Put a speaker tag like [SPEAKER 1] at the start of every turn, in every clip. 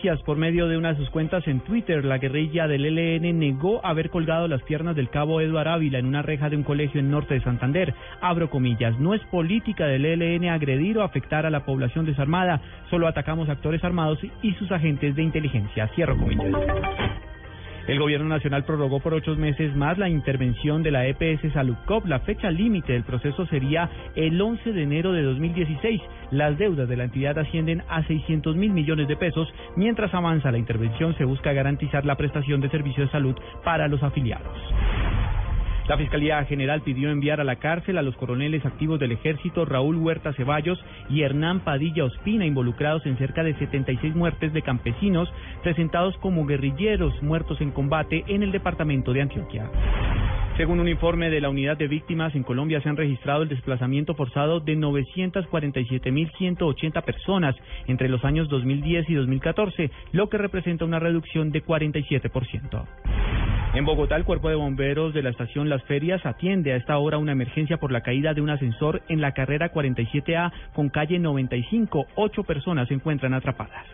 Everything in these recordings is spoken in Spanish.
[SPEAKER 1] Por medio de una de sus cuentas en Twitter, la guerrilla del ELN negó haber colgado las piernas del cabo Eduard Ávila en una reja de un colegio en norte de Santander. Abro comillas, no es política del ELN agredir o afectar a la población desarmada, solo atacamos actores armados y sus agentes de inteligencia. Cierro comillas. El gobierno nacional prorrogó por ocho meses más la intervención de la EPS Saludcop. La fecha límite del proceso sería el 11 de enero de 2016. Las deudas de la entidad ascienden a 600 mil millones de pesos. Mientras avanza la intervención, se busca garantizar la prestación de servicios de salud para los afiliados. La Fiscalía General pidió enviar a la cárcel a los coroneles activos del ejército Raúl Huerta Ceballos y Hernán Padilla Ospina, involucrados en cerca de 76 muertes de campesinos presentados como guerrilleros muertos en combate en el departamento de Antioquia. Según un informe de la Unidad de Víctimas, en Colombia se han registrado el desplazamiento forzado de 947.180 personas entre los años 2010 y 2014, lo que representa una reducción de 47%. En Bogotá, el cuerpo de bomberos de la estación Las Ferias atiende a esta hora una emergencia por la caída de un ascensor en la carrera 47A con calle 95. Ocho personas se encuentran atrapadas.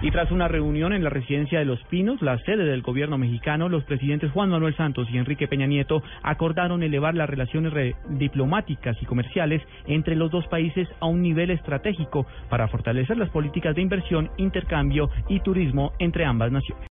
[SPEAKER 1] Y tras una reunión en la residencia de Los Pinos, la sede del gobierno mexicano, los presidentes Juan Manuel Santos y Enrique Peña Nieto acordaron elevar las relaciones diplomáticas y comerciales entre los dos países a un nivel estratégico para fortalecer las políticas de inversión, intercambio y turismo entre ambas naciones.